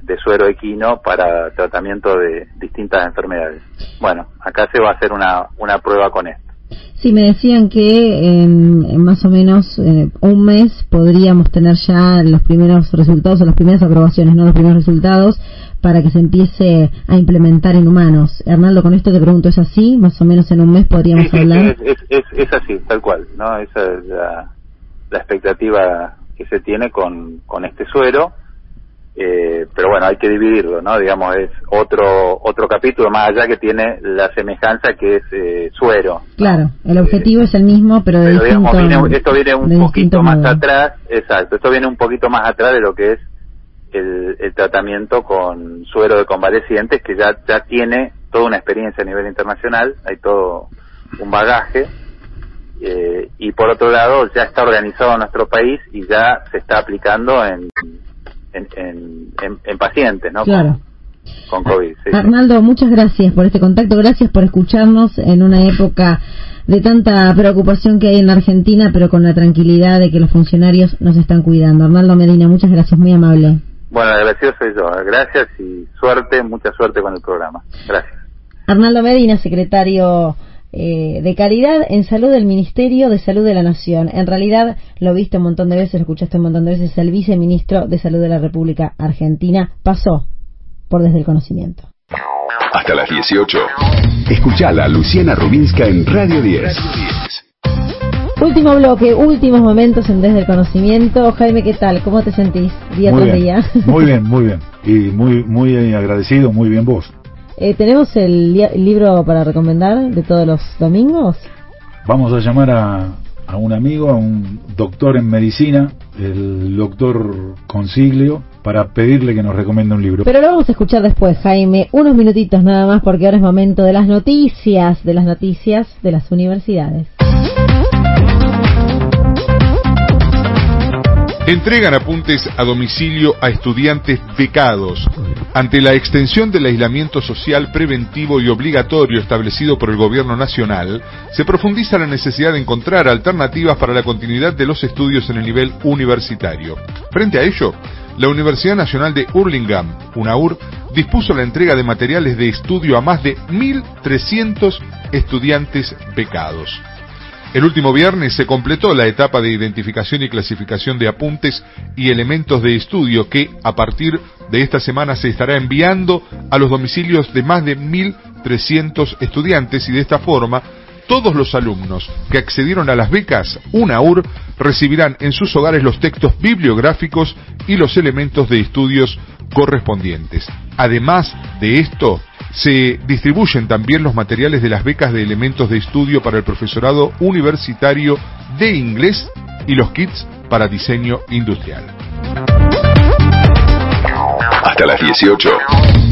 de, suero equino para tratamiento de distintas enfermedades. Bueno, acá se va a hacer una, una prueba con esto. Sí, me decían que en, más o menos eh, un mes podríamos tener ya los primeros resultados o las primeras aprobaciones, no los primeros resultados, para que se empiece a implementar en humanos. Hernaldo, con esto te pregunto, ¿es así? Más o menos en un mes podríamos hablar. es, es, es, así, tal cual, ¿no? Esa es la, la expectativa que se tiene con, con este suero eh, pero bueno, hay que dividirlo, ¿no? Digamos, es otro otro capítulo más allá que tiene la semejanza que es eh, suero. Claro, el objetivo es el mismo, pero, de distinto, esto viene un poquito más atrás, exacto, esto viene un poquito más atrás de lo que es el, el tratamiento con suero de convalecientes, que ya, ya tiene toda una experiencia a nivel internacional, hay todo un bagaje, eh, y por otro lado ya está organizado en nuestro país y ya se está aplicando en en, en, pacientes, ¿no? Claro. Con, COVID. Arnaldo, muchas gracias por este contacto, gracias por escucharnos en una época de tanta preocupación que hay en la Argentina, pero con la tranquilidad de que los funcionarios nos están cuidando. Arnaldo Medina, muchas gracias, muy amable. Bueno, agradecido soy yo. Gracias y suerte, mucha suerte con el programa. Gracias. Arnaldo Medina, secretario eh, de calidad en salud del Ministerio de Salud de la Nación. En realidad, lo viste un montón de veces, lo escuchaste un montón de veces, el viceministro de Salud de la República Argentina pasó por desde el conocimiento. Hasta las 18. Escuchala Luciana Rubinska en Radio 10. Último bloque, últimos momentos en Desde el Conocimiento. Jaime, ¿qué tal? ¿Cómo te sentís día muy tras bien, día? Muy bien, muy bien. Y muy, muy agradecido, muy bien vos. Eh, ¿Tenemos el, li- el libro para recomendar de todos los domingos? Vamos a llamar a, a un amigo, a un doctor en medicina, el doctor Consiglio, para pedirle que nos recomiende un libro. Pero lo vamos a escuchar después, Jaime. Unos minutitos nada más porque ahora es momento de las noticias, de las noticias de las universidades. Entregan apuntes a domicilio a estudiantes becados. Ante la extensión del aislamiento social preventivo y obligatorio establecido por el Gobierno Nacional, se profundiza la necesidad de encontrar alternativas para la continuidad de los estudios en el nivel universitario. Frente a ello, la Universidad Nacional de Hurlingham, UNAUR, dispuso la entrega de materiales de estudio a más de 1.300 estudiantes becados. El último viernes se completó la etapa de identificación y clasificación de apuntes y elementos de estudio que, a partir de esta semana, se estará enviando a los domicilios de más de 1.300 estudiantes y de esta forma, todos los alumnos que accedieron a las becas UNAUR recibirán en sus hogares los textos bibliográficos y los elementos de estudios correspondientes. Además de esto, se distribuyen también los materiales de las becas de elementos de estudio para el profesorado universitario de inglés y los kits para diseño industrial. Hasta las 18.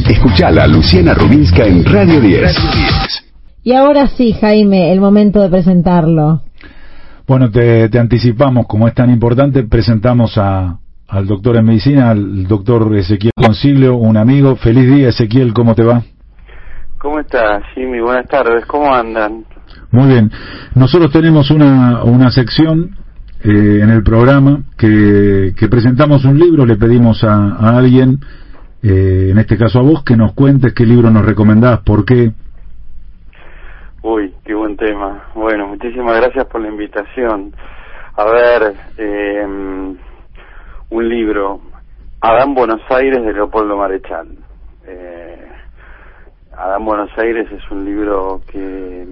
Escuchala Luciana Rubinska en Radio 10. Y ahora sí, Jaime, el momento de presentarlo. Bueno, te, te anticipamos, como es tan importante, presentamos a, al doctor en medicina, al doctor Ezequiel Consiglio, un amigo. Feliz día, Ezequiel, ¿cómo te va? ¿Cómo estás, Jimmy? Buenas tardes, ¿cómo andan? Muy bien. Nosotros tenemos una, una sección eh, en el programa que, que presentamos un libro, le pedimos a, a alguien, eh, en este caso a vos, que nos cuentes qué libro nos recomendás, por qué. Uy, qué buen tema. Bueno, muchísimas gracias por la invitación. A ver, eh, un libro, Adán Buenos Aires de Leopoldo Marechal. Eh, Adán Buenos Aires es un libro que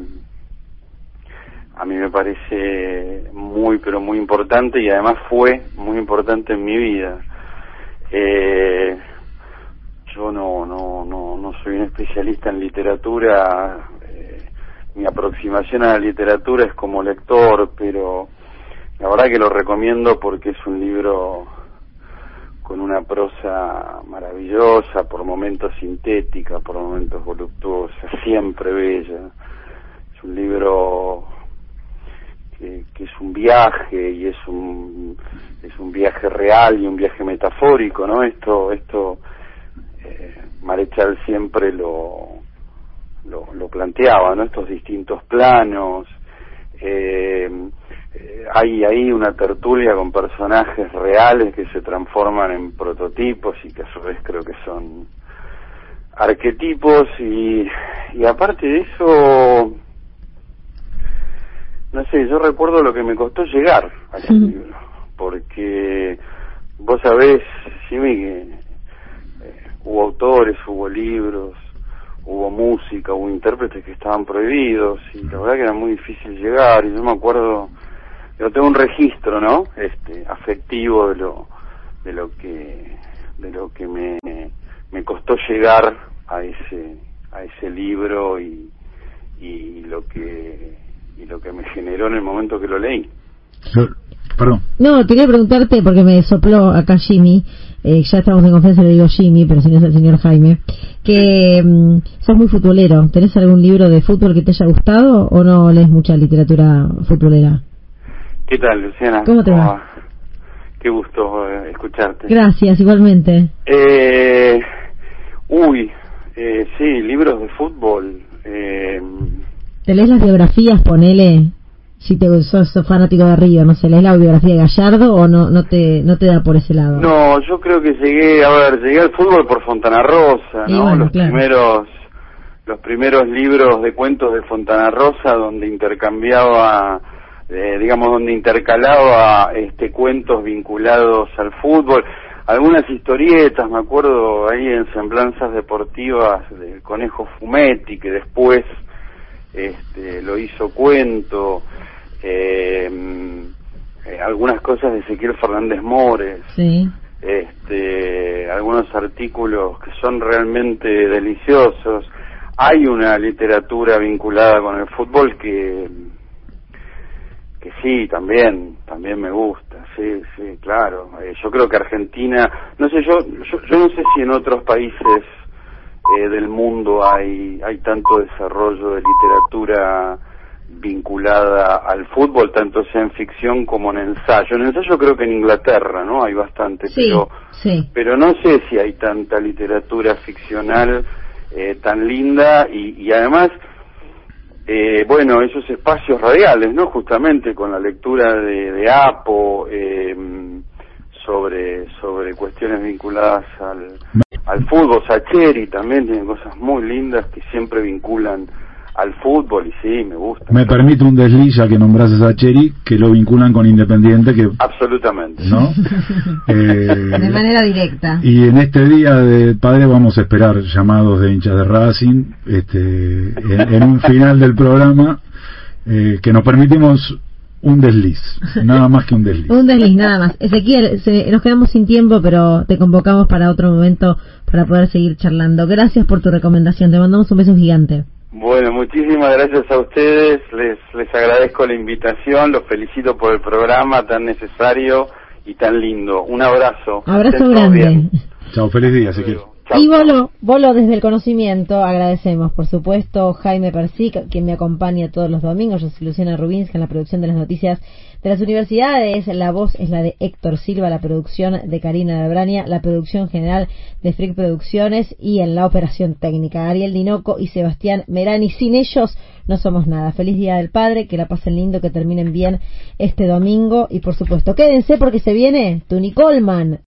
a mí me parece muy, pero muy importante y además fue muy importante en mi vida. Eh, yo no, no, no, no soy un especialista en literatura, mi aproximación a la literatura es como lector, pero la verdad que lo recomiendo porque es un libro con una prosa maravillosa, por momentos sintética, por momentos voluptuosa, siempre bella. Es un libro que, que, es un viaje y es un es un viaje real y un viaje metafórico, ¿no? Esto esto eh, Marechal siempre lo, lo lo planteaba, ¿no? Estos distintos planos. Eh, hay ahí una tertulia con personajes reales que se transforman en prototipos y que a su vez creo que son arquetipos y, y aparte de eso no sé yo recuerdo lo que me costó llegar a ese Ujú. libro porque vos sabés Jimmy que eh, hubo autores hubo libros hubo música, hubo intérpretes que estaban prohibidos y la verdad que era muy difícil llegar y yo me acuerdo, yo tengo un registro, ¿no? Este, afectivo de lo, de lo que, de lo que me, me costó llegar a ese, a ese libro y, y lo que, y lo que me generó en el momento que lo leí. Perdón. No, quería preguntarte, porque me sopló acá Jimmy, eh, ya estamos en confianza, le digo Jimmy, pero si no es el señor Jaime, que mm, sos muy futbolero. ¿Tenés algún libro de fútbol que te haya gustado o no lees mucha literatura futbolera? ¿Qué tal, Luciana? ¿Cómo te va? Qué gusto eh, escucharte. Gracias, igualmente. Eh, uy, eh, sí, libros de fútbol. Eh, ¿Te lees las biografías, ponele? Si te sos, fanático de Río, no sé, ¿lees la biografía de Gallardo o no no te no te da por ese lado? no, yo creo que llegué, a ver, llegué al fútbol por Fontana Rosa, ¿no? bueno, los claro. primeros los primeros libros de cuentos de Fontana Rosa donde intercambiaba eh, digamos donde intercalaba este cuentos vinculados al fútbol algunas historietas, me acuerdo ahí en semblanzas deportivas del Conejo Fumetti, que después este, lo hizo cuento, algunas cosas de Ezequiel Fernández Mores, Sí. este, algunos artículos que son realmente deliciosos. Hay una literatura vinculada con el fútbol que que sí, también, también me gusta, sí, sí, claro. Eh, yo creo que Argentina, no sé, yo, yo, yo no sé si en otros países eh, del mundo hay, hay tanto desarrollo de literatura vinculada al fútbol, tanto sea en ficción como en ensayo. En ensayo creo que en Inglaterra, ¿no? Hay bastante, Sí, pero, sí. pero no sé si hay tanta literatura ficcional eh, tan linda y, y además, eh, bueno, esos espacios radiales, ¿no? Justamente con la lectura de, de Apo eh, sobre sobre cuestiones vinculadas al, al fútbol. Sacheri también tiene cosas muy lindas que siempre vinculan al fútbol y sí, me gusta. Me permite un desliz ya que nombrases a Cheri, que lo vinculan con Independiente, que Absolutamente. ¿no? Eh, De manera directa. y en este día de padre vamos a esperar llamados de hinchas de Racing, este, en, en un final del programa, eh, que nos permitimos un desliz, nada más que un desliz. Un desliz, nada más. Ezequiel, se- nos quedamos sin tiempo, pero te convocamos para otro momento para poder seguir charlando. Gracias por tu recomendación. Te mandamos un beso gigante. Bueno, muchísimas gracias a ustedes, les, les agradezco la invitación, los felicito por el programa tan necesario y tan lindo. Un abrazo. Abrazo Estén grande. bien. Chao, feliz día, Ezequiel. Chao. Y Bolo, Bolo desde el conocimiento, agradecemos por supuesto Jaime Persic, quien me acompaña todos los domingos, yo soy Luciana Rubinska en la producción de las noticias de las universidades, la voz es la de Héctor Silva, la producción de Karina Labrania, la producción general de Frick Producciones y en la operación técnica Ariel Dinoco y Sebastián Merani. Sin ellos no somos nada. Feliz Día del Padre, que la pasen lindo, que terminen bien este domingo y por supuesto quédense porque se viene Tuni Coleman.